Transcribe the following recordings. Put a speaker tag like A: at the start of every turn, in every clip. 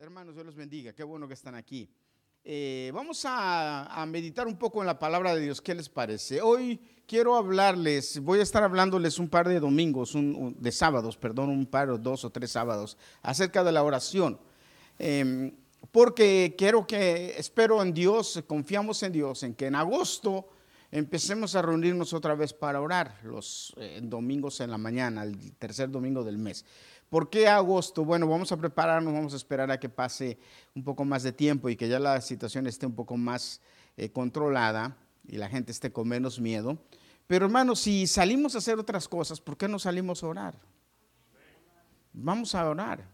A: Hermanos, Dios los bendiga. Qué bueno que están aquí. Eh, vamos a, meditar un poco en la palabra de Dios. ¿Qué les parece? Hoy quiero hablarles, voy a estar hablándoles un par de domingos, de sábados, perdón, un par o dos o tres sábados, acerca de la oración. Em, porque quiero que, espero en Dios, confiamos en Dios, en que en agosto empecemos a reunirnos otra vez para orar los eh, domingos en la mañana, el tercer domingo del mes. ¿Por qué agosto? Bueno, vamos a prepararnos, vamos a esperar a que pase un poco más de tiempo y que ya la situación esté un poco más eh, controlada y la gente esté con menos miedo. Pero hermanos, si salimos a hacer otras cosas, ¿por qué no salimos a orar? Vamos a orar.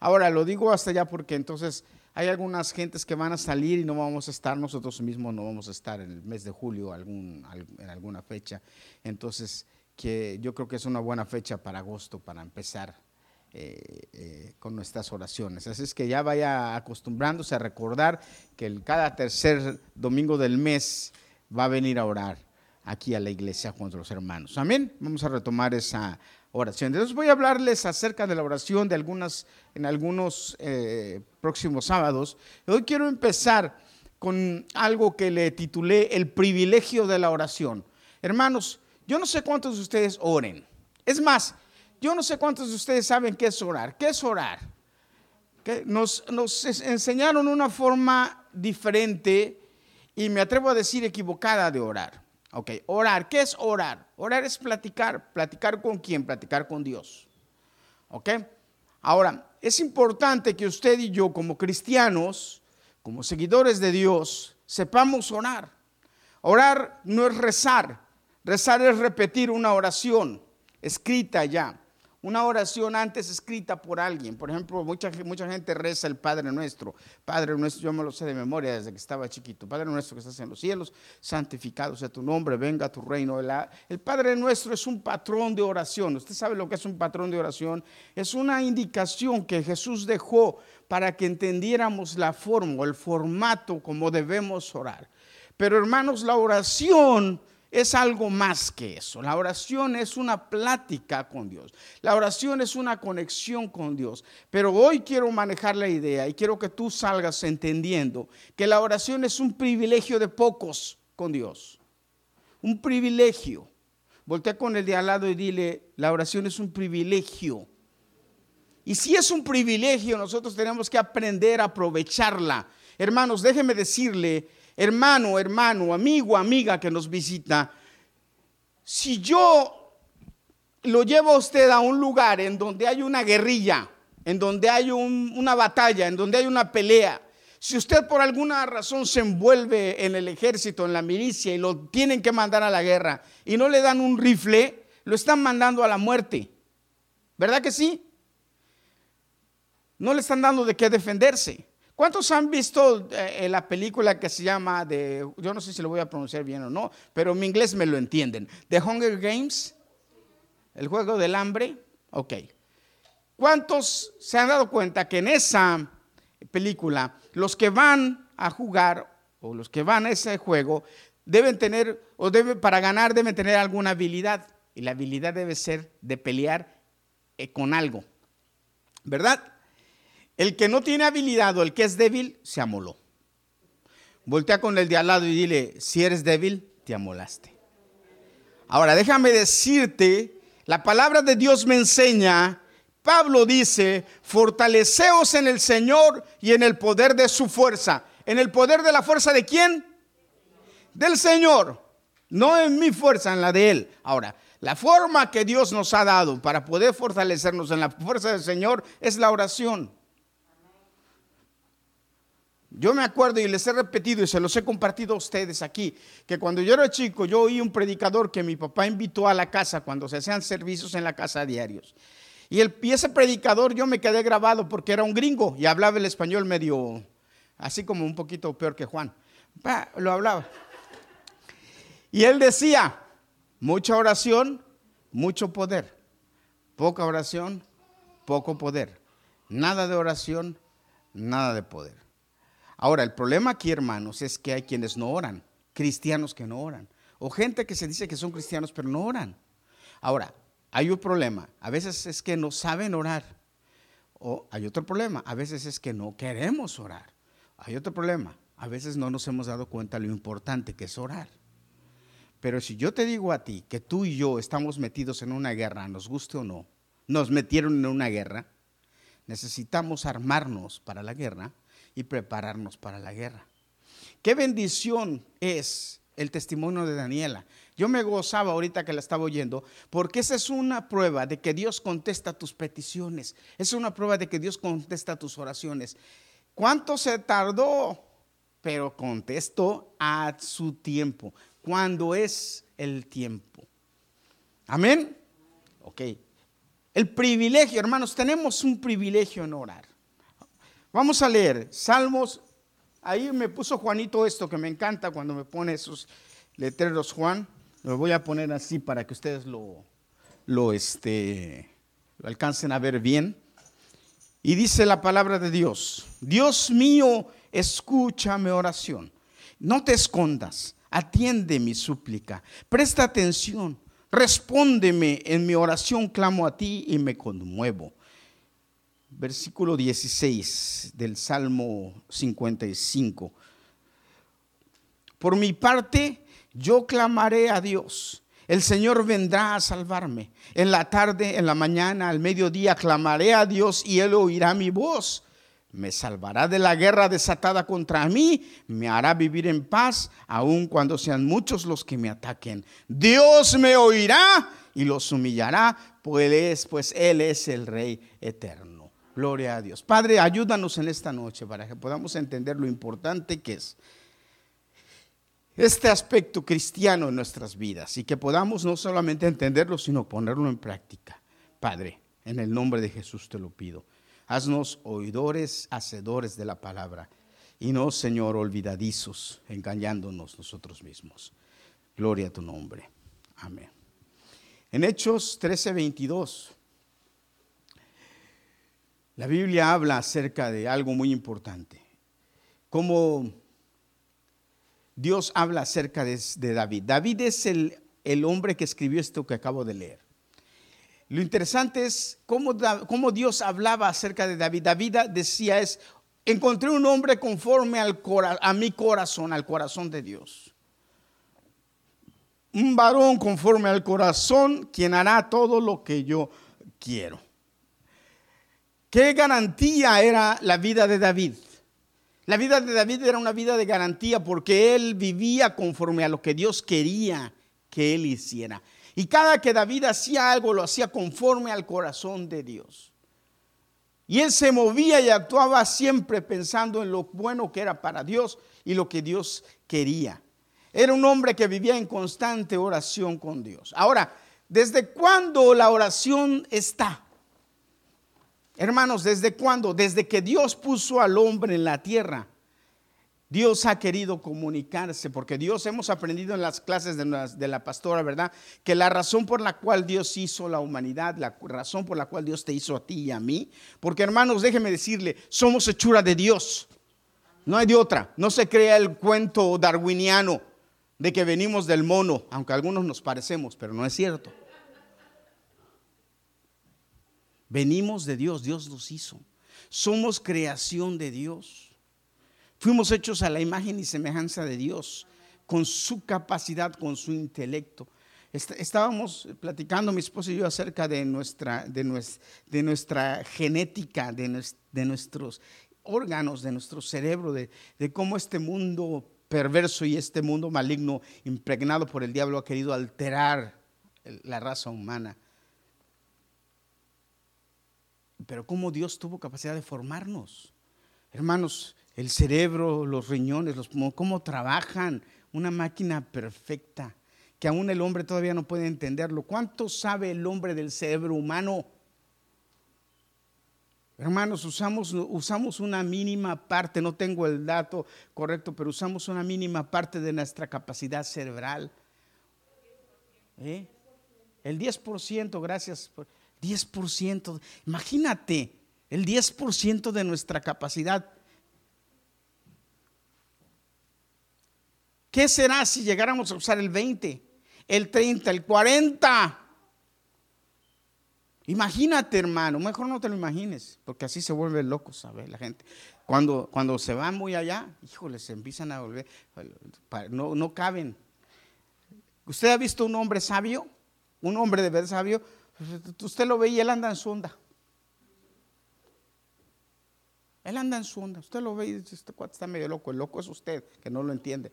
A: Ahora, lo digo hasta allá porque entonces hay algunas gentes que van a salir y no vamos a estar, nosotros mismos no vamos a estar en el mes de julio en alguna fecha. Entonces, que yo creo que es una buena fecha para agosto, para empezar eh, eh, con nuestras oraciones. Así es que ya vaya acostumbrándose a recordar que el, cada tercer domingo del mes va a venir a orar aquí a la iglesia junto a los hermanos. Amén. Vamos a retomar esa oración. Entonces voy a hablarles acerca de la oración de algunas, en algunos eh, próximos sábados. Hoy quiero empezar con algo que le titulé el privilegio de la oración. Hermanos, yo no sé cuántos de ustedes oren. Es más, yo no sé cuántos de ustedes saben qué es orar. ¿Qué es orar? Nos, nos enseñaron una forma diferente y me atrevo a decir equivocada de orar. Ok, orar. ¿Qué es orar? Orar es platicar. ¿Platicar con quién? Platicar con Dios. Ok. Ahora, es importante que usted y yo como cristianos, como seguidores de Dios, sepamos orar. Orar no es rezar. Rezar es repetir una oración escrita ya una oración antes escrita por alguien. Por ejemplo, mucha, mucha gente reza el Padre Nuestro. Padre Nuestro, yo me lo sé de memoria desde que estaba chiquito. Padre Nuestro que estás en los cielos, santificado sea tu nombre, venga tu reino. El Padre Nuestro es un patrón de oración. Usted sabe lo que es un patrón de oración. Es una indicación que Jesús dejó para que entendiéramos la forma el formato como debemos orar. Pero hermanos, la oración es algo más que eso. La oración es una plática con Dios. La oración es una conexión con Dios. Pero hoy quiero manejar la idea y quiero que tú salgas entendiendo que la oración es un privilegio de pocos con Dios. Un privilegio. Voltea con el de al lado y dile, la oración es un privilegio. Y si es un privilegio, nosotros tenemos que aprender a aprovecharla. Hermanos, déjeme decirle hermano, hermano, amigo, amiga que nos visita, si yo lo llevo a usted a un lugar en donde hay una guerrilla, en donde hay una batalla, en donde hay una pelea, si usted por alguna razón se envuelve en el ejército, en la milicia y lo tienen que mandar a la guerra y no le dan un rifle, lo están mandando a la muerte. ¿Verdad que sí? No le están dando de qué defenderse. ¿Cuántos han visto eh, la película que se llama de, yo no sé si lo voy a pronunciar bien o no, pero en inglés me lo entienden, The Hunger Games, el juego del hambre? Ok. ¿Cuántos se han dado cuenta que en esa película los que van a jugar o los que van a ese juego deben tener, o para ganar deben tener alguna habilidad? Y la habilidad debe ser de pelear eh, con algo, ¿verdad? El que no tiene habilidad o el que es débil, se amoló. Voltea con el de al lado y dile, si eres débil, te amolaste. Ahora, déjame decirte, la palabra de Dios me enseña, Pablo dice, fortaleceos en el Señor y en el poder de su fuerza. ¿En el poder de la fuerza de quién? Del Señor. No en mi fuerza, en la de Él. Ahora, la forma que Dios nos ha dado para poder fortalecernos en la fuerza del Señor es la oración. Yo me acuerdo y les he repetido y se los he compartido a ustedes aquí, que cuando yo era chico yo oí un predicador que mi papá invitó a la casa cuando se hacían servicios en la casa diarios. Y, ese predicador yo me quedé grabado porque era un gringo y hablaba el español medio, así como un poquito peor que Juan. lo hablaba. Y él decía, mucha oración, mucho poder. Poca oración, poco poder. Nada de oración, nada de poder. Ahora, el problema aquí, hermanos, es que hay quienes no oran, cristianos que no oran, o gente que se dice que son cristianos pero no oran. Ahora, hay un problema, a veces es que no saben orar, O hay otro problema, a veces es que no queremos orar. Hay otro problema, a veces no nos hemos dado cuenta lo importante que es orar. Pero si yo te digo a ti que tú y yo estamos metidos en una guerra, nos guste o no, nos metieron en una guerra, necesitamos armarnos para la guerra y prepararnos para la guerra. Qué bendición es el testimonio de Daniela. Yo me gozaba ahorita que la estaba oyendo, porque esa es una prueba de que Dios contesta tus peticiones. Es una prueba de que Dios contesta tus oraciones. ¿Cuánto se tardó? Pero contestó a su tiempo. Cuando es el tiempo? Amén. Ok. El privilegio, hermanos, tenemos un privilegio en orar. Vamos a leer Salmos. Ahí me puso Juanito esto que me encanta cuando me pone esos letreros Juan. Lo voy a poner así para que ustedes lo, lo, este, lo alcancen a ver bien. Y dice la palabra de Dios, Dios mío, escucha mi oración. No te escondas, atiende mi súplica, presta atención, respóndeme en mi oración, clamo a ti y me conmuevo. Versículo 16 del Salmo 55. Por mi parte, yo clamaré a Dios. El Señor vendrá a salvarme. En la tarde, en la mañana, al mediodía, clamaré a Dios y Él oirá mi voz. Me salvará de la guerra desatada contra mí, me hará vivir en paz, aun cuando sean muchos los que me ataquen. Dios me oirá y los humillará, pues, pues Él es el Rey eterno. Gloria a Dios. Padre, ayúdanos en esta noche para que podamos entender lo importante que es este aspecto cristiano en nuestras vidas y que podamos no solamente entenderlo, sino ponerlo en práctica. Padre, en el nombre de Jesús te lo pido. Haznos oidores, hacedores de la palabra y no, Señor, olvidadizos, engañándonos nosotros mismos. Gloria a tu nombre. Amén. En Hechos 13:22, la Biblia habla acerca de algo muy importante. Como Dios habla acerca de, David. David es el, el, hombre que escribió esto que acabo de leer. Lo interesante es cómo, cómo Dios hablaba acerca de David. David decía es, encontré un hombre conforme al a mi corazón, al corazón de Dios. Un varón conforme al corazón, quien hará todo lo que yo quiero. ¿Qué garantía era la vida de David? La vida de David era una vida de garantía porque él vivía conforme a lo que Dios quería que él hiciera. Y cada que David hacía algo, lo hacía conforme al corazón de Dios. Y él se movía y actuaba siempre pensando en lo bueno que era para Dios y lo que Dios quería. Era un hombre que vivía en constante oración con Dios. Ahora, ¿desde cuándo la oración está? Hermanos, ¿desde cuándo? Desde que Dios puso al hombre en la tierra. Dios ha querido comunicarse, porque Dios hemos aprendido en las clases de la, pastora, ¿verdad? Que la razón por la cual Dios hizo la humanidad, la razón por la cual Dios te hizo a ti y a mí, porque hermanos, déjeme decirle, somos hechura de Dios. No hay de otra. No se crea el cuento darwiniano de que venimos del mono, aunque algunos nos parecemos, pero no es cierto. Venimos de Dios, Dios nos hizo. Somos creación de Dios. Fuimos hechos a la imagen y semejanza de Dios, con su capacidad, con su intelecto. Estábamos platicando mi esposo y yo acerca de nuestra, de nuestra, genética, de, de, nuestros órganos, de nuestro cerebro, de, de cómo este mundo perverso y este mundo maligno impregnado por el diablo ha querido alterar la raza humana. Pero cómo Dios tuvo capacidad de formarnos. Hermanos, el cerebro, los riñones, los, cómo trabajan, una máquina perfecta, que aún el hombre todavía no puede entenderlo. ¿Cuánto sabe el hombre del cerebro humano? Hermanos, usamos, usamos una mínima parte, no tengo el dato correcto, pero usamos una mínima parte de nuestra capacidad cerebral. ¿Eh? El 10%, gracias. Por, 10%. Imagínate, el 10% de nuestra capacidad. ¿Qué será si llegáramos a usar el 20, el 30, el 40? Imagínate, hermano, mejor no te lo imagines, porque así se vuelve loco, ¿sabes? La gente. Cuando, cuando se van muy allá, híjole, se empiezan a volver, no, no caben. ¿Usted ha visto un hombre sabio? Un hombre de verdad sabio. Usted lo ve y él anda en su onda. Él anda en su onda. Usted lo ve y dice, este cuate está medio loco. El loco es usted, que no lo entiende.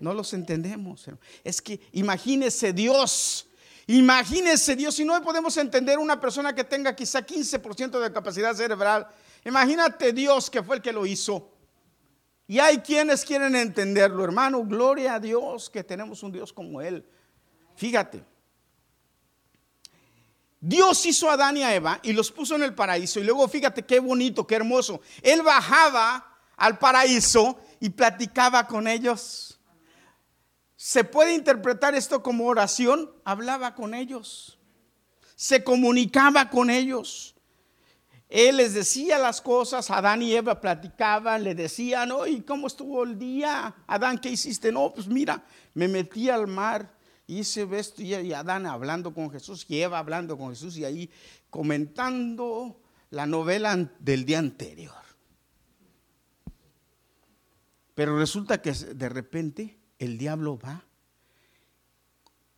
A: No los entendemos. Es que imagínese Dios Imagínense Dios, si no podemos entender una persona que tenga quizá 15% de capacidad cerebral, imagínate Dios que fue el que lo hizo. Y hay quienes quieren entenderlo, hermano, gloria a Dios que tenemos un Dios como Él. Fíjate, Dios hizo a Adán y a Eva y los puso en el paraíso. Y luego fíjate qué bonito, qué hermoso. Él bajaba al paraíso y platicaba con ellos. ¿Se puede interpretar esto como oración? Hablaba con ellos, se comunicaba con ellos. Él les decía las cosas, Adán y Eva platicaban, le decían, ¿y cómo estuvo el día? Adán, ¿qué hiciste? No, pues mira, me metí al mar, hice esto y Adán hablando con Jesús y Eva hablando con Jesús y ahí comentando la novela del día anterior. Pero resulta que de repente el diablo va,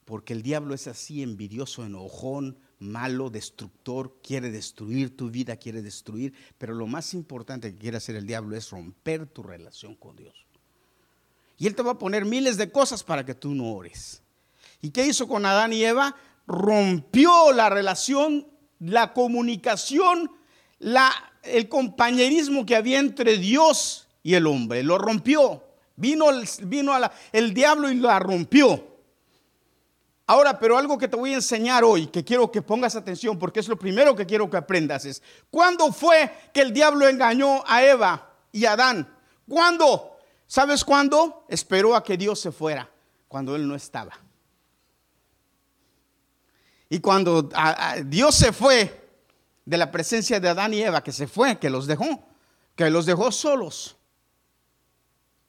A: porque el diablo es así envidioso, enojón, malo, destructor, quiere destruir tu vida, quiere destruir, pero lo más importante que quiere hacer el diablo es romper tu relación con Dios. Y él te va a poner miles de cosas para que tú no ores. ¿Y qué hizo con Adán y Eva? Rompió la relación, la comunicación, el compañerismo que había entre Dios y el hombre. Lo rompió. Vino el diablo y la rompió. Ahora, pero algo que te voy a enseñar hoy, que quiero que pongas atención, porque es lo primero que quiero que aprendas, es, ¿cuándo fue que el diablo engañó a Eva y a Adán? ¿Cuándo? ¿Sabes cuándo? Esperó a que Dios se fuera, cuando él no estaba. Y cuando Dios se fue de la presencia de Adán y Eva, que se fue, que los dejó, que los dejó solos.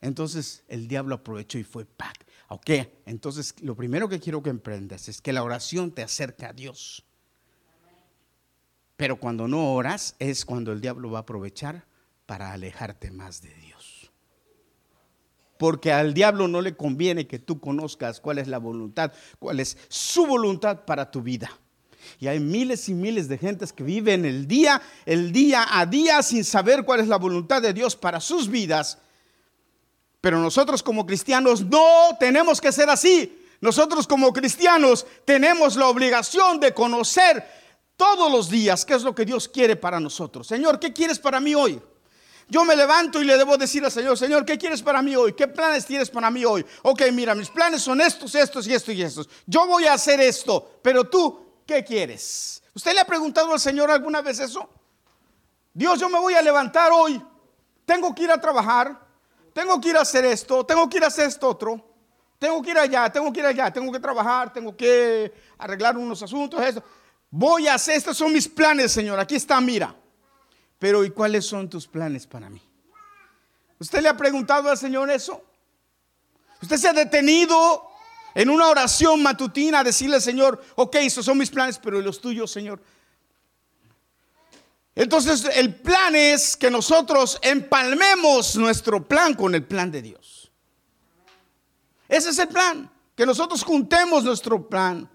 A: Entonces el diablo aprovechó y fue pack. Ok, entonces lo primero que quiero que emprendas es que la oración te acerca a Dios. Pero cuando no oras es cuando el diablo va a aprovechar para alejarte más de Dios. Porque al diablo no le conviene que tú conozcas cuál es la voluntad, cuál es su voluntad para tu vida. Y hay miles y miles de gentes que viven el día, el día a día sin saber cuál es la voluntad de Dios para sus vidas pero nosotros como cristianos no tenemos que ser así. Nosotros como cristianos tenemos la obligación de conocer todos los días qué es lo que Dios quiere para nosotros. Señor, ¿qué quieres para mí hoy? Yo me levanto y le debo decir al Señor, Señor, ¿qué quieres para mí hoy? ¿Qué planes tienes para mí hoy? Ok, mira, mis planes son estos, estos y estos y estos. Yo voy a hacer esto, pero tú, ¿qué quieres? ¿Usted le ha preguntado al Señor alguna vez eso? Dios, yo me voy a levantar hoy. Tengo que ir a trabajar tengo que ir a hacer esto, tengo que ir a hacer esto otro, tengo que ir allá, tengo que ir allá, tengo que trabajar, tengo que arreglar unos asuntos. Voy a hacer, estos son mis planes, Señor, aquí está, mira. Pero ¿y cuáles son tus planes para mí? ¿Usted le ha preguntado al Señor eso? ¿Usted se ha detenido en una oración matutina a decirle al Señor, ok, esos son mis planes, pero los tuyos, Señor? Entonces el plan es que nosotros empalmemos nuestro plan con el plan de Dios. Ese es el plan, que nosotros juntemos nuestro plan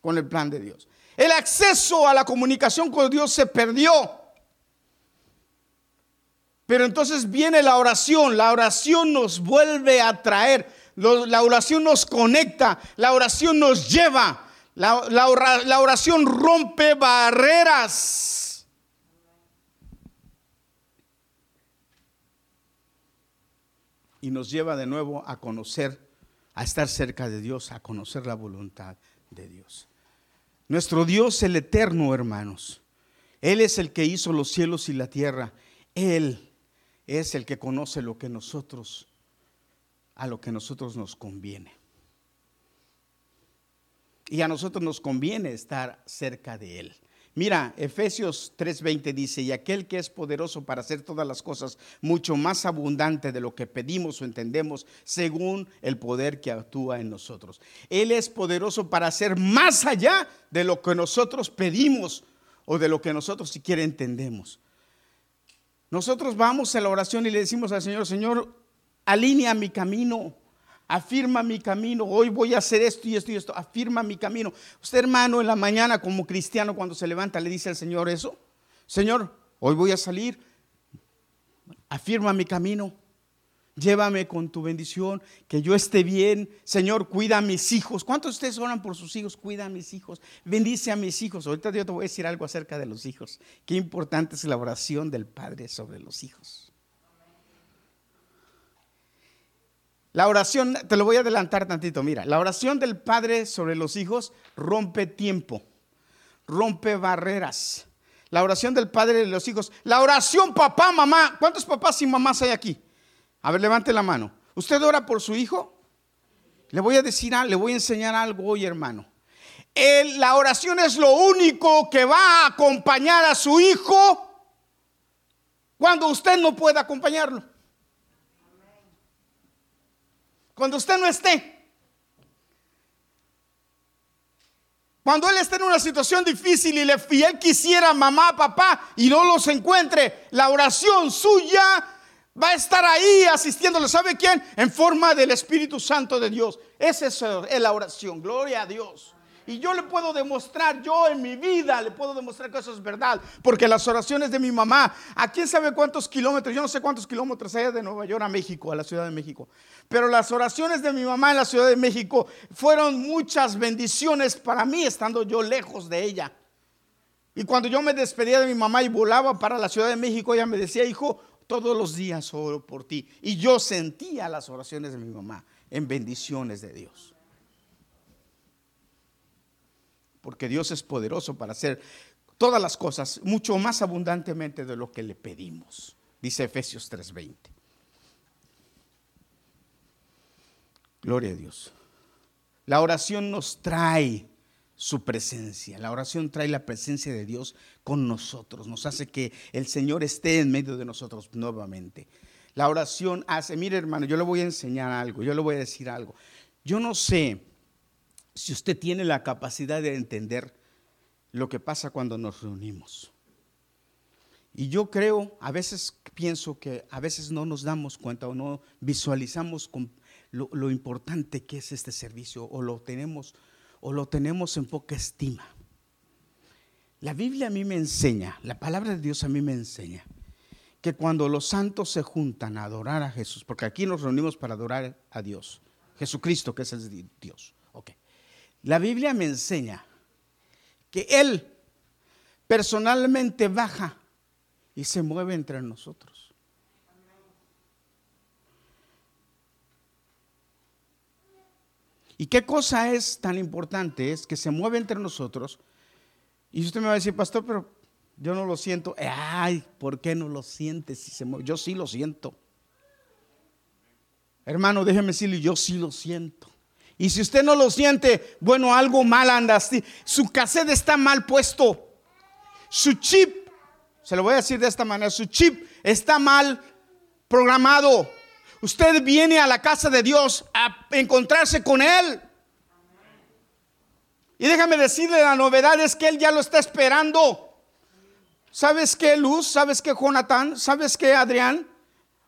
A: con el plan de Dios. El acceso a la comunicación con Dios se perdió. Pero entonces viene la oración, la oración nos vuelve a traer, la oración nos conecta, la oración nos lleva, la, la oración rompe barreras. y nos lleva de nuevo a conocer, a estar cerca de Dios, a conocer la voluntad de Dios. Nuestro Dios, el eterno, hermanos, Él es el que hizo los cielos y la tierra. Él es el que conoce lo que nosotros, a lo que nosotros nos conviene. Y a nosotros nos conviene estar cerca de Él. Mira, Efesios 3:20 dice, y aquel que es poderoso para hacer todas las cosas mucho más abundante de lo que pedimos o entendemos, según el poder que actúa en nosotros. Él es poderoso para hacer más allá de lo que nosotros pedimos o de lo que nosotros siquiera entendemos. Nosotros vamos a la oración y le decimos al Señor, Señor, alinea mi camino, afirma mi camino, hoy voy a hacer esto y esto y esto, afirma mi camino. Usted hermano en la mañana como cristiano cuando se levanta le dice al Señor eso, Señor, hoy voy a salir, afirma mi camino, Llévame con tu bendición, que yo esté bien. Señor, cuida a mis hijos. ¿Cuántos de ustedes oran por sus hijos? Cuida a mis hijos. Bendice a mis hijos. Ahorita yo te voy a decir algo acerca de los hijos. Qué importante es la oración del Padre sobre los hijos. La oración, te lo voy a adelantar tantito, mira, la oración del Padre sobre los hijos rompe tiempo, rompe barreras. La oración del Padre de los hijos, la oración papá, mamá, ¿cuántos papás y mamás hay aquí? A ver, levante la mano. ¿Usted ora por su hijo? Le voy a decir, le voy a enseñar algo hoy, hermano. la oración es lo único que va a acompañar a su hijo cuando usted no pueda acompañarlo. Cuando usted no esté. Cuando él esté en una situación difícil y, le, y él quisiera mamá, papá y no los encuentre, la oración suya va a estar ahí asistiéndole. ¿Sabe quién? En forma del Espíritu Santo de Dios. Esa es la oración. Gloria a Dios. Y yo le puedo demostrar, yo en mi vida le puedo demostrar que eso es verdad. Porque las oraciones de mi mamá, a quién sabe cuántos kilómetros, yo no sé cuántos kilómetros hay de Nueva York a México, a la Ciudad de México. Pero las oraciones de mi mamá en la Ciudad de México fueron muchas bendiciones para mí estando yo lejos de ella. Y cuando yo me despedía de mi mamá y volaba para la Ciudad de México, ella me decía, hijo, todos los días oro por ti. Y yo sentía las oraciones de mi mamá en bendiciones de Dios. Porque Dios es poderoso para hacer todas las cosas mucho más abundantemente de lo que le pedimos. Dice Efesios 3:20. Gloria a Dios. La oración nos trae su presencia. La oración trae la presencia de Dios con nosotros, nos hace que el Señor esté en medio de nosotros nuevamente. La oración hace, mire hermano, yo le voy a enseñar algo, yo le voy a decir algo. Yo no sé si usted tiene la capacidad de entender lo que pasa cuando nos reunimos. Y yo creo, a veces pienso que a veces no nos damos cuenta o no visualizamos lo, lo importante que es este servicio o lo tenemos o lo tenemos en poca estima. La Biblia a mí me enseña, la palabra de Dios a mí me enseña que cuando los santos se juntan a adorar a Jesús, porque aquí nos reunimos para adorar a Dios, Jesucristo que es el Dios. La Biblia me enseña que Él personalmente baja y se mueve entre nosotros. ¿Y qué cosa es tan importante? Es que se mueve entre nosotros. Y usted me va a decir, pastor, pero yo no lo siento. Ay, ¿por qué no lo sientes si se mueve? Yo sí lo siento. Hermano, déjeme decirle, yo sí lo siento. Y si usted no lo siente, bueno, algo mal anda. Su cassette está mal puesto. Su chip, se lo voy a decir de esta manera, su chip está mal programado. Usted viene a la casa de Dios a encontrarse con Él. Y déjame decirle, la novedad es que Él ya lo está esperando. ¿Sabes qué, Luz? ¿Sabes qué, Jonathan? ¿Sabes qué, Adrián?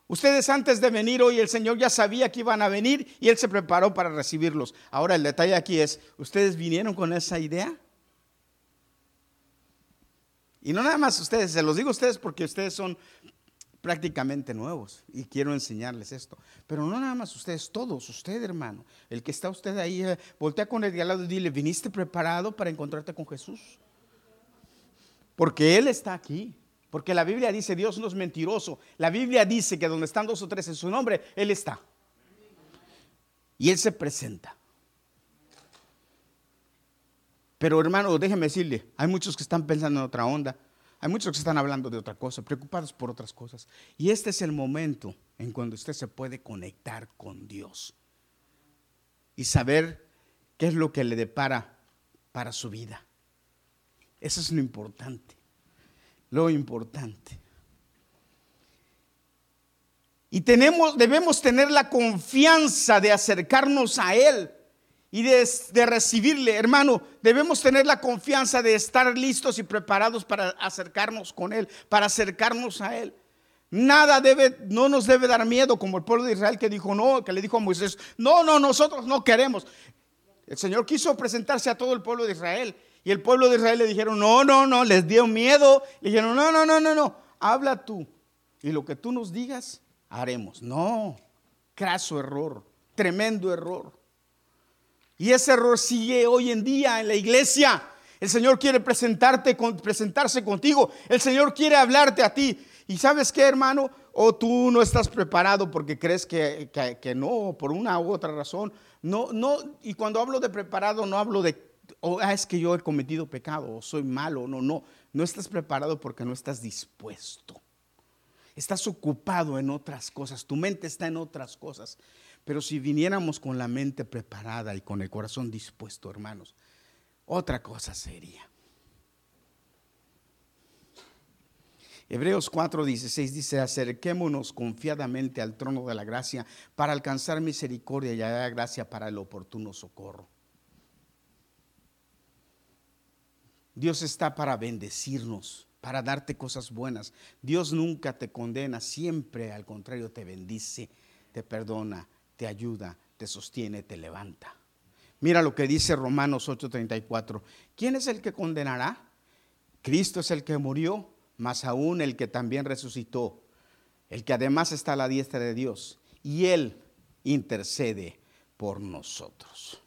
A: Ustedes antes de venir hoy, el Señor ya sabía que iban a venir y Él se preparó para recibirlos. Ahora el detalle aquí es, ¿ustedes vinieron con esa idea? Y no nada más ustedes, se los digo a ustedes porque ustedes son prácticamente nuevos y quiero enseñarles esto. Pero no nada más ustedes, todos, usted hermano, el que está usted ahí, eh, voltea con el de al lado y dile, ¿viniste preparado para encontrarte con Jesús? Porque Él está aquí. Porque la Biblia dice, Dios no es mentiroso. La Biblia dice que donde están dos o tres en su nombre, Él está. Y Él se presenta. Pero hermano, déjeme decirle, hay muchos que están pensando en otra onda. Hay muchos que están hablando de otra cosa, preocupados por otras cosas. Y este es el momento en cuando usted se puede conectar con Dios y saber qué es lo que le depara para su vida. Eso es lo importante, lo importante. Y tenemos, debemos tener la confianza de acercarnos a Él y de, recibirle. Hermano, debemos tener la confianza de estar listos y preparados para acercarnos con Él, para acercarnos a Él. Nada debe, no nos debe dar miedo como el pueblo de Israel que dijo no, que le dijo a Moisés, no, no, nosotros no queremos. El Señor quiso presentarse a todo el pueblo de Israel y el pueblo de Israel le dijeron, no, no, no, les dio miedo. Le dijeron, no, no, no, no, no, habla tú y lo que tú nos digas, haremos. No, craso error, tremendo error. Y ese error sigue hoy en día en la iglesia. El Señor quiere presentarte, presentarse contigo. El Señor quiere hablarte a ti. Y sabes qué, hermano, o tú no estás preparado porque crees que, no, por una u otra razón. No, no, y cuando hablo de preparado, no hablo de, oh, ah, es que yo he cometido pecado, o soy malo, no, no. No estás preparado porque no estás dispuesto. Estás ocupado en otras cosas, tu mente está en otras cosas. Pero si viniéramos con la mente preparada y con el corazón dispuesto, hermanos, otra cosa sería. Hebreos 4:16 dice, acerquémonos confiadamente al trono de la gracia para alcanzar misericordia y hallar gracia para el oportuno socorro. Dios está para bendecirnos, para darte cosas buenas. Dios nunca te condena, siempre al contrario te bendice, te perdona, te ayuda, te sostiene, te levanta. Mira lo que dice Romanos 8:34. ¿Quién es el que condenará? Cristo es el que murió más aún el que también resucitó, el que además está a la diestra de Dios, y Él intercede por nosotros.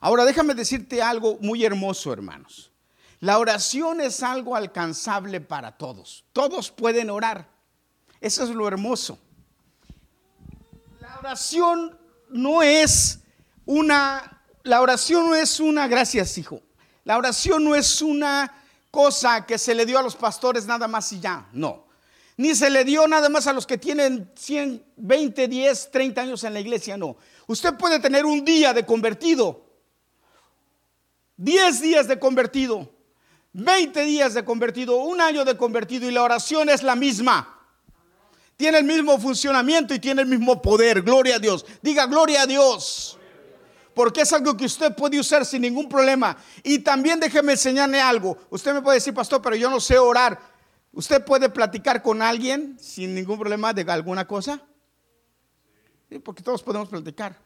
A: Ahora déjame decirte algo muy hermoso, hermanos. La oración es algo alcanzable para todos. Todos pueden orar. Eso es lo hermoso. Oración no es una, la oración no es una, gracias hijo, la oración no es una cosa que se le dio a los pastores nada más y ya, no. Ni se le dio nada más a los que tienen 100, 20, 10, 30 años en la iglesia, no. Usted puede tener un día de convertido, 10 días de convertido, 20 días de convertido, un año de convertido y la oración es la misma. Tiene el mismo funcionamiento y tiene el mismo poder. Gloria a Dios. Diga gloria a Dios porque es algo que usted puede usar sin ningún problema. Y también déjeme enseñarle algo. Usted me puede decir, pastor, pero yo no sé orar. ¿Usted puede platicar con alguien sin ningún problema de alguna cosa? porque todos podemos platicar.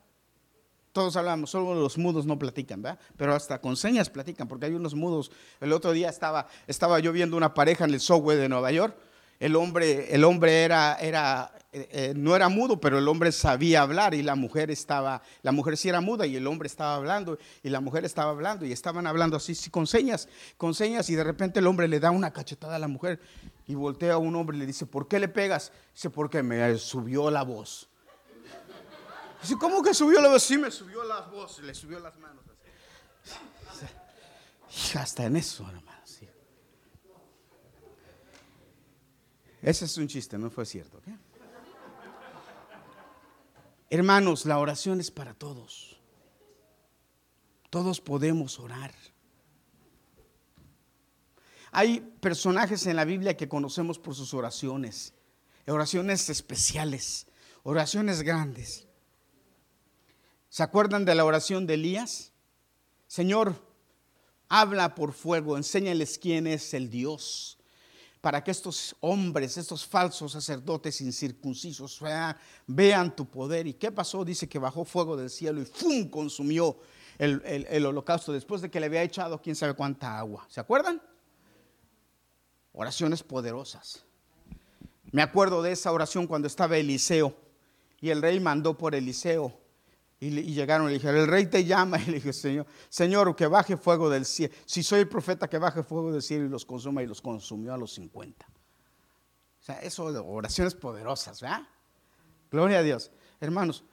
A: Todos hablamos, solo los mudos no platican, ¿verdad? Pero hasta con señas platican, porque hay unos mudos. El otro día estaba, estaba yo viendo una pareja en el subway de Nueva York. El hombre, el hombre era, era eh, eh, no era mudo, pero el hombre sabía hablar y la mujer estaba, la mujer sí era muda y el hombre estaba hablando y la mujer estaba hablando y estaban hablando así, con señas, con señas y de repente el hombre le da una cachetada a la mujer y voltea a un hombre y le dice, ¿por qué le pegas? Dice, porque me subió la voz. Dice, ¿cómo que subió la voz? Sí, me subió la voz, le subió las manos. Y hasta en eso, hermano. Ese es un chiste, no fue cierto. Hermanos, la oración es para todos. Todos podemos orar. Hay personajes en la Biblia que conocemos por sus oraciones, oraciones especiales, oraciones grandes. ¿Se acuerdan de la oración de Elías? Señor, habla por fuego, enséñales quién es el Dios para que estos hombres, estos falsos sacerdotes incircuncisos vean, tu poder. ¿Y qué pasó? Dice que bajó fuego del cielo y ¡fum! consumió el, holocausto después de que le había echado quién sabe cuánta agua. ¿Se acuerdan? Oraciones poderosas. Me acuerdo de esa oración cuando estaba Eliseo y el rey mandó por Eliseo y, llegaron y le dijeron, el rey te llama. Y le dije, Señor, Señor, que baje fuego del cielo. Si soy el profeta, que baje fuego del cielo y los consuma. Y los consumió a los 50. O sea, eso de oraciones poderosas, ¿verdad? Gloria a Dios. Hermanos,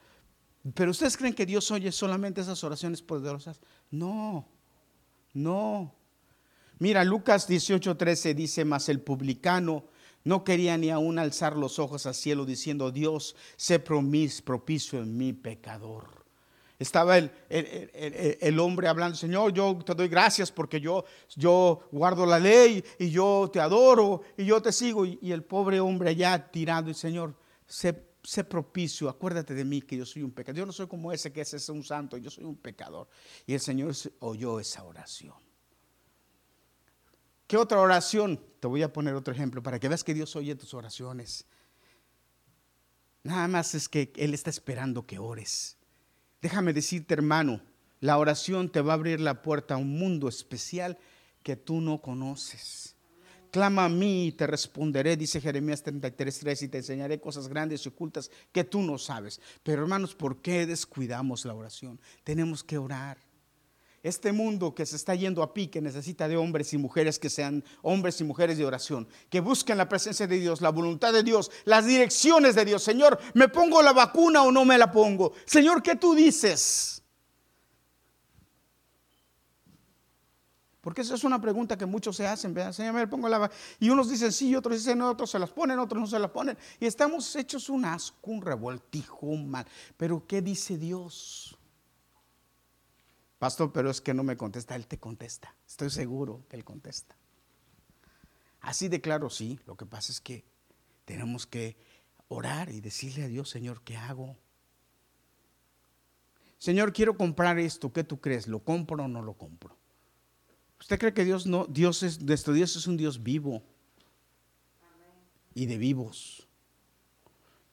A: ¿pero ustedes creen que Dios oye solamente esas oraciones poderosas? No, no. Mira, Lucas 18:13 dice, más el publicano no quería ni aún alzar los ojos al cielo diciendo, Dios, sé propicio en mi pecador. Estaba el, el, hombre hablando, Señor, yo te doy gracias porque yo, yo guardo la ley y yo te adoro y yo te sigo. Y, el pobre hombre allá tirado, y Señor, sé sé propicio, acuérdate de mí que yo soy un pecador. Yo no soy como ese que ese es un santo, yo soy un pecador. Y el Señor oyó esa oración. ¿Qué otra oración? Te voy a poner otro ejemplo para que veas que Dios oye tus oraciones. Nada más es que Él está esperando que ores. Déjame decirte, hermano, la oración te va a abrir la puerta a un mundo especial que tú no conoces. Clama a mí y te responderé, dice Jeremías 33, y te enseñaré cosas grandes y ocultas que tú no sabes. Pero hermanos, ¿por qué descuidamos la oración? Tenemos que orar. Este mundo que se está yendo a pique necesita de hombres y mujeres que sean hombres y mujeres de oración, que busquen la presencia de Dios, la voluntad de Dios, las direcciones de Dios. Señor, ¿me pongo la vacuna o no me la pongo? Señor, ¿qué tú dices? Porque esa es una pregunta que muchos se hacen. Señor, me pongo la Y unos dicen sí, otros dicen no, otros se las ponen, otros no se las ponen. Y estamos hechos un asco, un revoltijo, un mal. Pero ¿qué dice Dios? Pastor, pero es que no me contesta. Él te contesta. Estoy seguro que Él contesta. Así de claro, sí. Lo que pasa es que tenemos que orar y decirle a Dios, Señor, ¿qué hago? Señor, quiero comprar esto. ¿Qué tú crees? ¿Lo compro o no lo compro? ¿Usted cree que Dios no, Dios es, nuestro Dios es un Dios vivo y de vivos?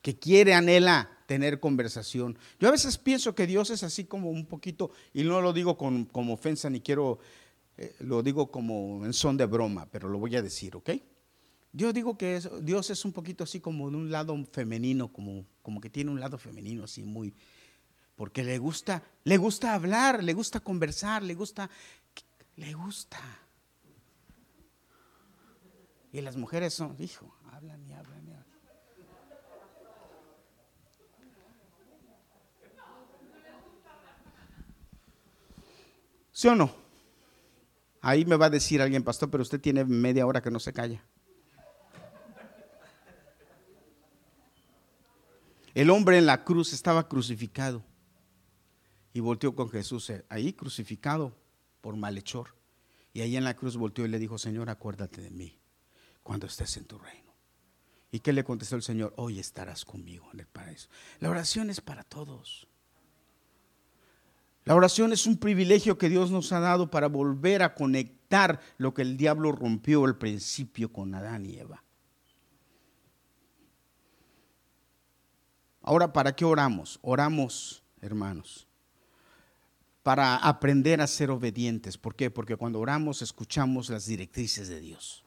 A: Que quiere, anhela tener conversación. Yo a veces pienso que Dios es así como un poquito, y no lo digo con, como ofensa ni quiero, eh, lo digo como en son de broma, pero lo voy a decir, ¿ok? Yo digo que Dios es un poquito así como de un lado femenino, como, como que tiene un lado femenino así muy, porque le gusta, le gusta hablar, le gusta conversar, le gusta le gusta. Y las mujeres son, hijo, hablan y hablan y hablan. ¿Sí o no? Ahí me va a decir alguien, pastor, pero usted tiene media hora que no se calla. El hombre en la cruz estaba crucificado y volteó con Jesús eh, ahí crucificado por malhechor. Y ahí en la cruz volteó y le dijo, Señor, acuérdate de mí cuando estés en tu reino. ¿Y qué le contestó el Señor? Hoy estarás conmigo en el paraíso. La oración es para todos. La oración es un privilegio que Dios nos ha dado para volver a conectar lo que el diablo rompió al principio con Adán y Eva. Ahora, ¿para qué oramos? Oramos, hermanos, para aprender a ser obedientes. ¿Por qué? Porque cuando oramos escuchamos las directrices de Dios.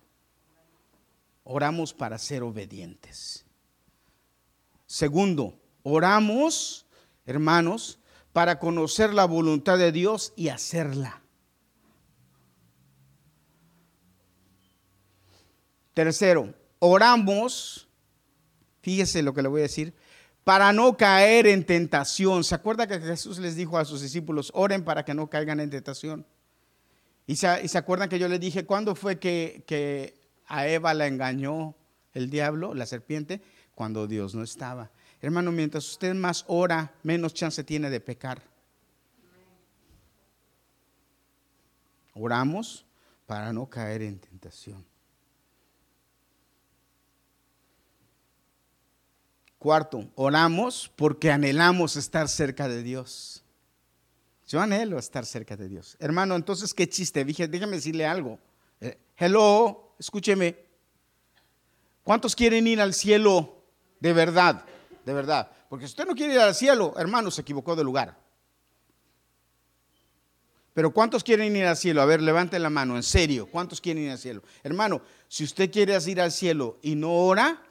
A: Oramos para ser obedientes. Segundo, oramos, hermanos, para conocer la voluntad de Dios y hacerla. Tercero, oramos, fíjese lo que le voy a decir, para no caer en tentación. ¿Se acuerda que Jesús les dijo a sus discípulos, oren para que no caigan en tentación? Y se, acuerdan que yo les dije, ¿cuándo fue que, que a Eva la engañó el diablo, la serpiente? Cuando Dios no estaba. Hermano, mientras usted más ora, menos chance tiene de pecar. Oramos para no caer en tentación. Cuarto, oramos porque anhelamos estar cerca de Dios. Yo anhelo estar cerca de Dios. Hermano, entonces, qué chiste. Dije, déjame decirle algo. Eh, hello, escúcheme. ¿Cuántos quieren ir al cielo de verdad? De verdad. Porque si usted no quiere ir al cielo, hermano, se equivocó de lugar. Pero ¿cuántos quieren ir al cielo? A ver, levante la mano, en serio. ¿Cuántos quieren ir al cielo? Hermano, si usted quiere ir al cielo y no ora,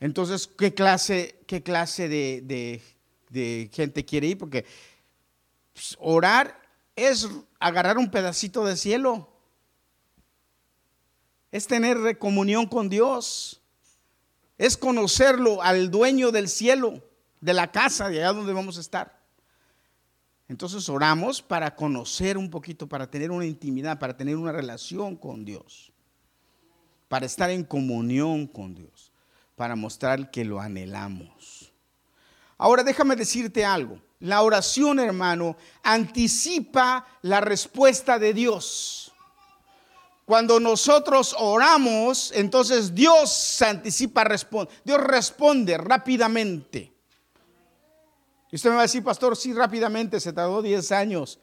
A: entonces, ¿qué clase, qué clase de, gente quiere ir? Porque pues, orar es agarrar un pedacito de cielo. Es tener comunión con Dios. Es conocerlo al dueño del cielo, de la casa, de allá donde vamos a estar. Entonces oramos para conocer un poquito, para tener una intimidad, para tener una relación con Dios, para estar en comunión con Dios para mostrar que lo anhelamos. Ahora déjame decirte algo. La oración, hermano, anticipa la respuesta de Dios. Cuando nosotros oramos, entonces Dios anticipa, responde. Dios responde rápidamente. Y usted me va a decir, pastor, sí, rápidamente, se tardó 10 años.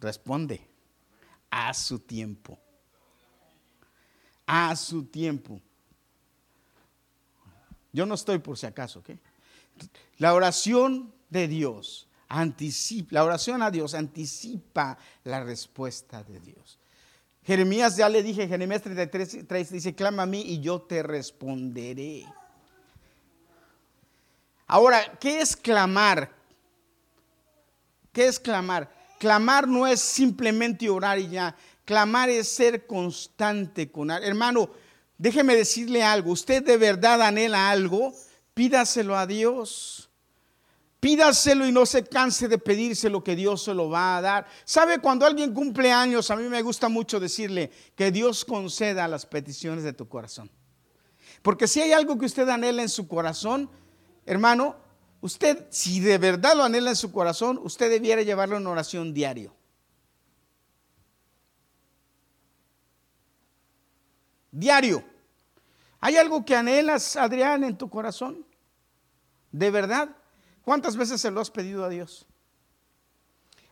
A: Responde a su tiempo. A su tiempo. Yo no estoy por si acaso, ¿ok? La oración de Dios anticipa, la oración a Dios anticipa la respuesta de Dios. Jeremías, ya le dije, Jeremías 33, dice, clama a mí y yo te responderé. Ahora, ¿qué es clamar? ¿Qué es clamar? Clamar no es simplemente orar y ya. Clamar es ser constante con Hermano, déjeme decirle algo. Usted de verdad anhela algo, pídaselo a Dios. Pídaselo y no se canse de pedírselo que Dios se lo va a dar. ¿Sabe cuando alguien cumple años? A mí me gusta mucho decirle que Dios conceda las peticiones de tu corazón. Porque si hay algo que usted anhela en su corazón, hermano, usted, si de verdad lo anhela en su corazón, usted debiera llevarlo en oración diario. Diario. ¿Hay algo que anhelas, Adrián, en tu corazón? ¿De verdad? ¿Cuántas veces se lo has pedido a Dios?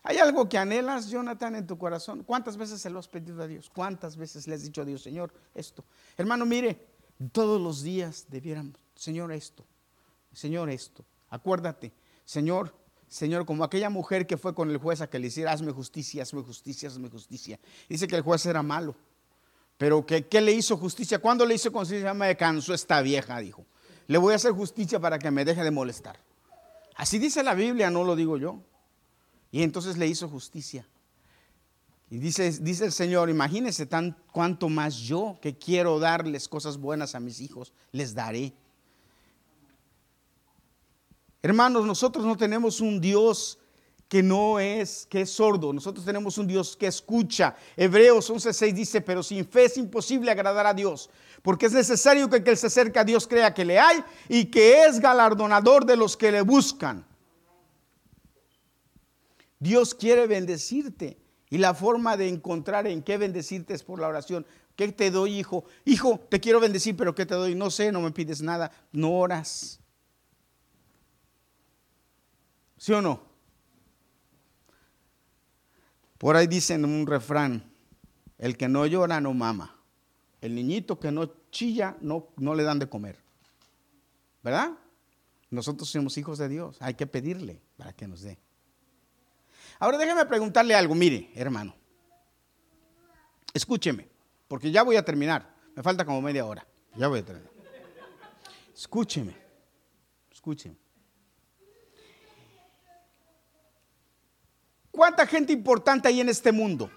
A: ¿Hay algo que anhelas, Jonathan, en tu corazón? ¿Cuántas veces se lo has pedido a Dios? ¿Cuántas veces le has dicho a Dios, Señor, esto? Hermano, mire, todos los días debiéramos, Señor, esto, Señor, esto. Acuérdate, Señor, Señor, como aquella mujer que fue con el juez a que le hiciera, hazme justicia, hazme justicia, hazme justicia. Dice que el juez era malo, pero que, ¿qué le hizo justicia? ¿Cuándo le hizo justicia? Me cansó esta vieja, dijo. Le voy a hacer justicia para que me deje de molestar. Así dice la Biblia, no lo digo yo. Y entonces le hizo justicia. Y dice, dice el Señor, imagínense tan cuanto más yo que quiero darles cosas buenas a mis hijos, les daré. Hermanos, nosotros no tenemos un Dios que no es, que es sordo. Nosotros tenemos un Dios que escucha. Hebreos 11:6 dice, pero sin fe es imposible agradar a Dios, porque es necesario que el que se acerca a Dios crea que le hay y que es galardonador de los que le buscan. Dios quiere bendecirte y la forma de encontrar en qué bendecirte es por la oración. ¿Qué te doy, hijo? Hijo, te quiero bendecir, pero ¿qué te doy? No sé, no me pides nada, no oras. ¿Sí o no? Por ahí dicen un refrán, el que no llora no mama. El niñito que no chilla no, no le dan de comer. ¿Verdad? Nosotros somos hijos de Dios, hay que pedirle para que nos dé. Ahora déjeme preguntarle algo, mire, hermano. Escúcheme, porque ya voy a terminar. Me falta como media hora. Ya voy a terminar. Escúcheme, escúcheme. ¿Cuánta gente importante hay en este mundo?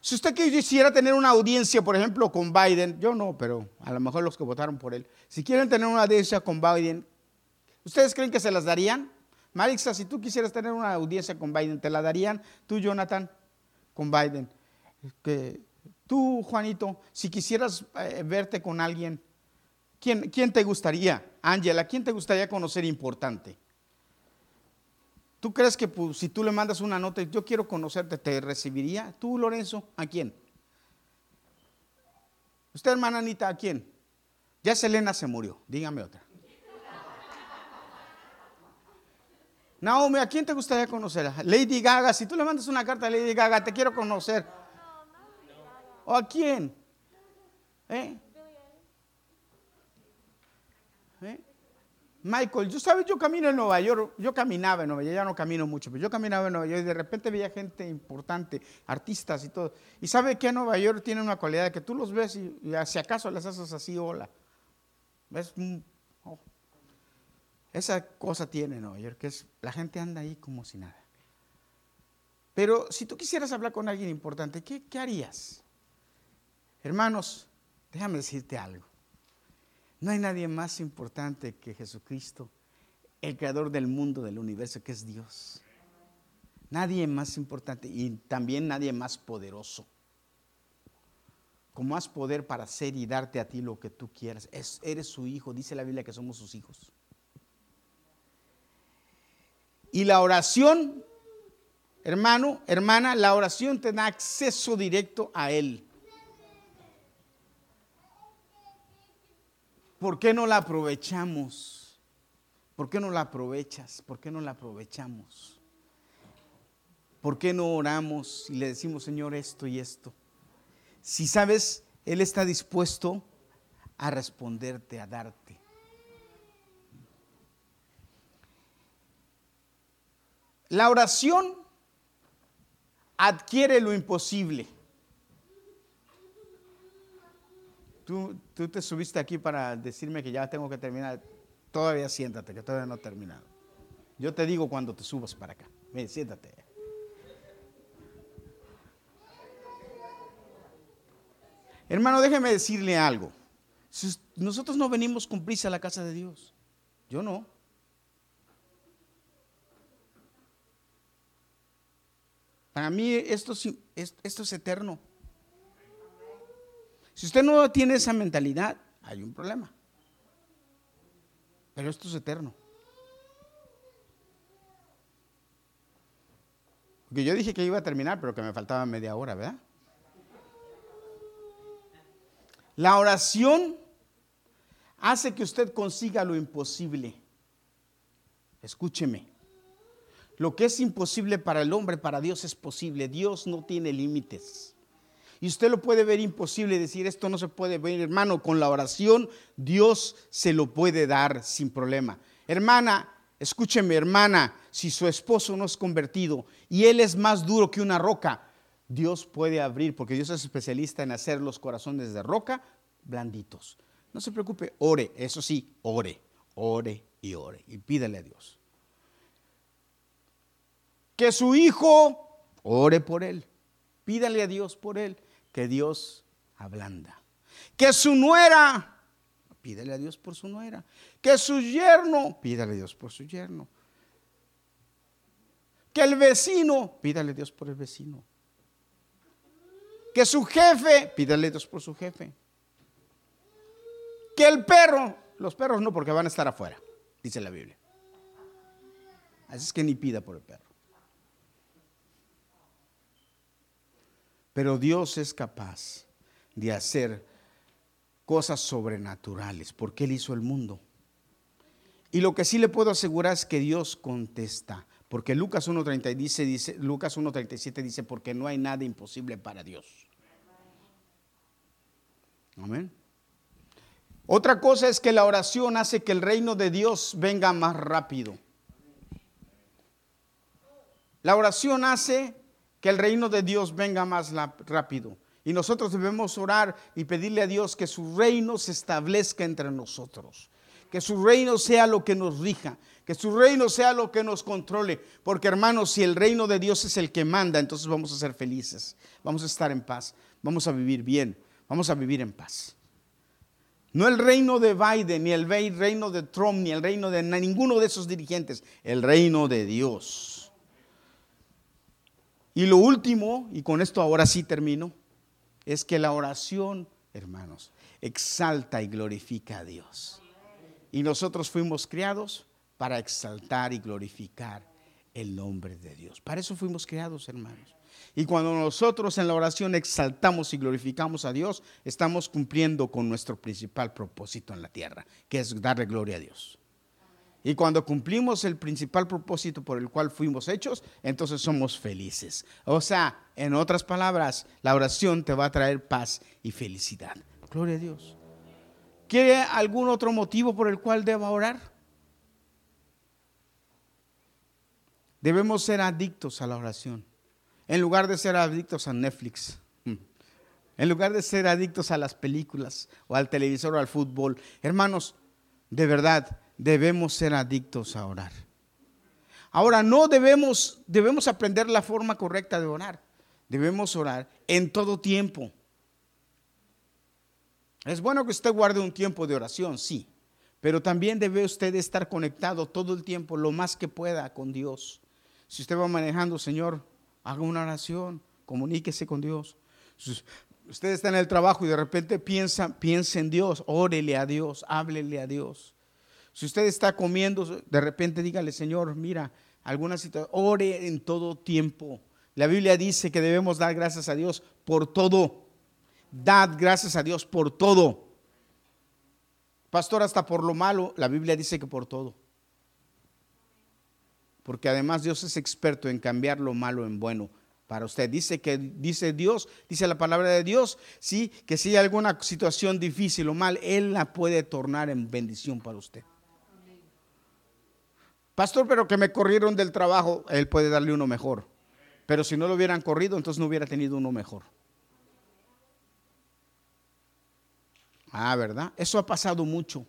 A: Si usted quisiera tener una audiencia, por ejemplo, con Biden, yo no, pero a lo mejor los que votaron por él, si quieren tener una audiencia con Biden, ¿ustedes creen que se las darían? Marixa, si tú quisieras tener una audiencia con Biden, ¿te la darían? Tú, Jonathan, con Biden. Tú, Juanito, si quisieras eh, verte con alguien, ¿quién, ¿quién te gustaría? Ángela, ¿quién te gustaría conocer importante? ¿Tú crees que pues, si tú le mandas una nota, yo quiero conocerte, te recibiría? ¿Tú, Lorenzo? ¿A quién? ¿Usted, hermana Anita, a quién? Ya Selena se murió, dígame otra. Naomi, ¿a quién te gustaría conocer? Lady Gaga, si tú le mandas una carta a Lady Gaga, te quiero conocer. ¿O a quién? ¿Eh? ¿Eh? Michael, yo sabes, yo camino en Nueva York, yo caminaba en Nueva York, ya no camino mucho, pero yo caminaba en Nueva York y de repente veía gente importante, artistas y todo. Y sabe que Nueva York tiene una cualidad que tú los ves y, si acaso les haces así, hola. Mm, oh. Esa cosa tiene Nueva York, que es la gente anda ahí como si nada. Pero si tú quisieras hablar con alguien importante, ¿qué, qué harías? Hermanos, déjame decirte algo. No hay nadie más importante que Jesucristo, el creador del mundo, del universo, que es Dios. Nadie más importante y también nadie más poderoso. Con más poder para hacer y darte a ti lo que tú quieras. eres su hijo, dice la Biblia que somos sus hijos. Y la oración hermano, hermana, la oración te da acceso directo a Él. ¿Por qué no la aprovechamos? ¿Por qué no la aprovechas? ¿Por qué no la aprovechamos? ¿Por qué no oramos y le decimos, Señor, esto y esto? Si sabes, Él está dispuesto a responderte, a darte. La oración adquiere lo imposible. Tú, te subiste aquí para decirme que ya tengo que terminar. Todavía siéntate, que todavía no he terminado. Yo te digo cuando te subas para acá. Ven, siéntate. Hermano, déjeme decirle algo. Nosotros no venimos con a la casa de Dios. Yo no. Para mí esto, esto es eterno. Si usted no tiene esa mentalidad, hay un problema. Pero esto es eterno. Porque yo dije que iba a terminar, pero que me faltaba media hora, ¿verdad? La oración hace que usted consiga lo imposible. Escúcheme. Lo que es imposible para el hombre, para Dios es posible. Dios no tiene límites. Y usted lo puede ver imposible decir, esto no se puede ver, hermano, con la oración Dios se lo puede dar sin problema. Hermana, escúcheme, hermana, si su esposo no es convertido y él es más duro que una roca, Dios puede abrir, porque Dios es especialista en hacer los corazones de roca blanditos. No se preocupe, ore, eso sí, ore, ore y ore y pídale a Dios que su hijo ore por él. Pídale a Dios por él, que Dios ablanda. Que su nuera, pídale a Dios por su nuera. Que su yerno, pídale a Dios por su yerno. Que el vecino, pídale a Dios por el vecino. Que su jefe, pídale a Dios por su jefe. Que el perro, los perros no, porque van a estar afuera, dice la Biblia. Así es que ni pida por el perro. Pero Dios es capaz de hacer cosas sobrenaturales porque Él hizo el mundo. Y lo que sí le puedo asegurar es que Dios contesta. Porque Lucas 1.30 dice, dice, 1.37 dice, porque no hay nada imposible para Dios. Amén. Otra cosa es que la oración hace que el reino de Dios venga más rápido. La oración hace que el reino de Dios venga más rápido. Y nosotros debemos orar y pedirle a Dios que su reino se establezca entre nosotros. Que su reino sea lo que nos rija. Que su reino sea lo que nos controle. Porque hermanos, si el reino de Dios es el que manda, entonces vamos a ser felices. Vamos a estar en paz. Vamos a vivir bien. Vamos a vivir en paz. No el reino de Biden, ni el reino de Trump, ni el reino de ninguno de esos dirigentes. El reino de Dios. Y lo último, y con esto ahora sí termino, es que la oración, hermanos, exalta y glorifica a Dios. Y nosotros fuimos creados para exaltar y glorificar el nombre de Dios. Para eso fuimos creados, hermanos. Y cuando nosotros en la oración exaltamos y glorificamos a Dios, estamos cumpliendo con nuestro principal propósito en la tierra, que es darle gloria a Dios. Y cuando cumplimos el principal propósito por el cual fuimos hechos, entonces somos felices. O sea, en otras palabras, la oración te va a traer paz y felicidad. Gloria a Dios. ¿Quiere algún otro motivo por el cual deba orar? Debemos ser adictos a la oración. En lugar de ser adictos a Netflix. En lugar de ser adictos a las películas o al televisor o al fútbol. Hermanos, de verdad, debemos ser adictos a orar. Ahora, no debemos, debemos aprender la forma correcta de orar. Debemos orar en todo tiempo. Es bueno que usted guarde un tiempo de oración, sí, pero también debe usted estar conectado todo el tiempo, lo más que pueda con Dios. Si usted va manejando, Señor, haga una oración, comuníquese con Dios. usted está en el trabajo y de repente piensa, piensa en Dios, órele a Dios, háblele a Dios. Si usted está comiendo, de repente dígale, Señor, mira, alguna situación, ore en todo tiempo. La Biblia dice que debemos dar gracias a Dios por todo. Dad gracias a Dios por todo. Pastor, hasta por lo malo, la Biblia dice que por todo. Porque además Dios es experto en cambiar lo malo en bueno para usted. Dice que dice Dios, dice la palabra de Dios, sí, que si hay alguna situación difícil o mal, él la puede tornar en bendición para usted. Pastor, pero que me corrieron del trabajo, él puede darle uno mejor. Pero si no lo hubieran corrido, entonces no hubiera tenido uno mejor. Ah, ¿verdad? Eso ha pasado mucho.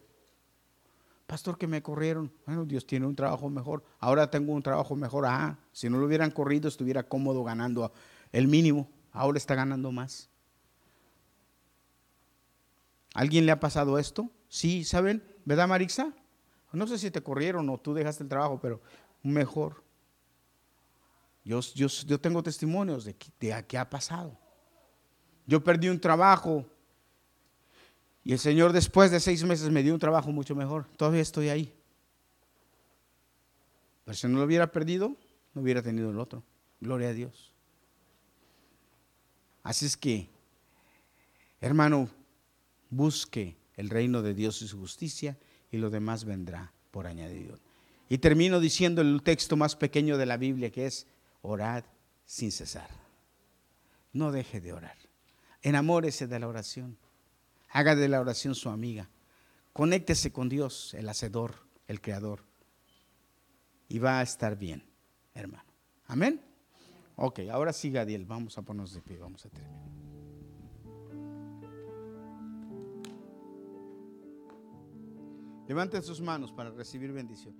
A: Pastor, que me corrieron. Bueno, Dios tiene un trabajo mejor. Ahora tengo un trabajo mejor. Ah, si no lo hubieran corrido, estuviera cómodo ganando el mínimo. Ahora está ganando más. ¿Alguien le ha pasado esto? Sí, ¿saben? ¿Verdad, Marixa? No sé si te corrieron o tú dejaste el trabajo, pero mejor. Yo, yo, yo tengo testimonios de, de qué ha pasado. Yo perdí un trabajo y el Señor después de seis meses me dio un trabajo mucho mejor. Todavía estoy ahí. Pero si no lo hubiera perdido, no hubiera tenido el otro. Gloria a Dios. Así es que, hermano, busque el reino de Dios y su justicia y lo demás vendrá por añadido. Y termino diciendo el texto más pequeño de la Biblia que es, orad sin cesar. No deje de orar. Enamórese de la oración. Haga de la oración su amiga. Conéctese con Dios, el Hacedor, el Creador. Y va a estar bien, hermano. Amén. Ok, ahora sí, Gadiel, vamos a ponernos de pie, vamos a terminar. Levanten sus manos para recibir bendición.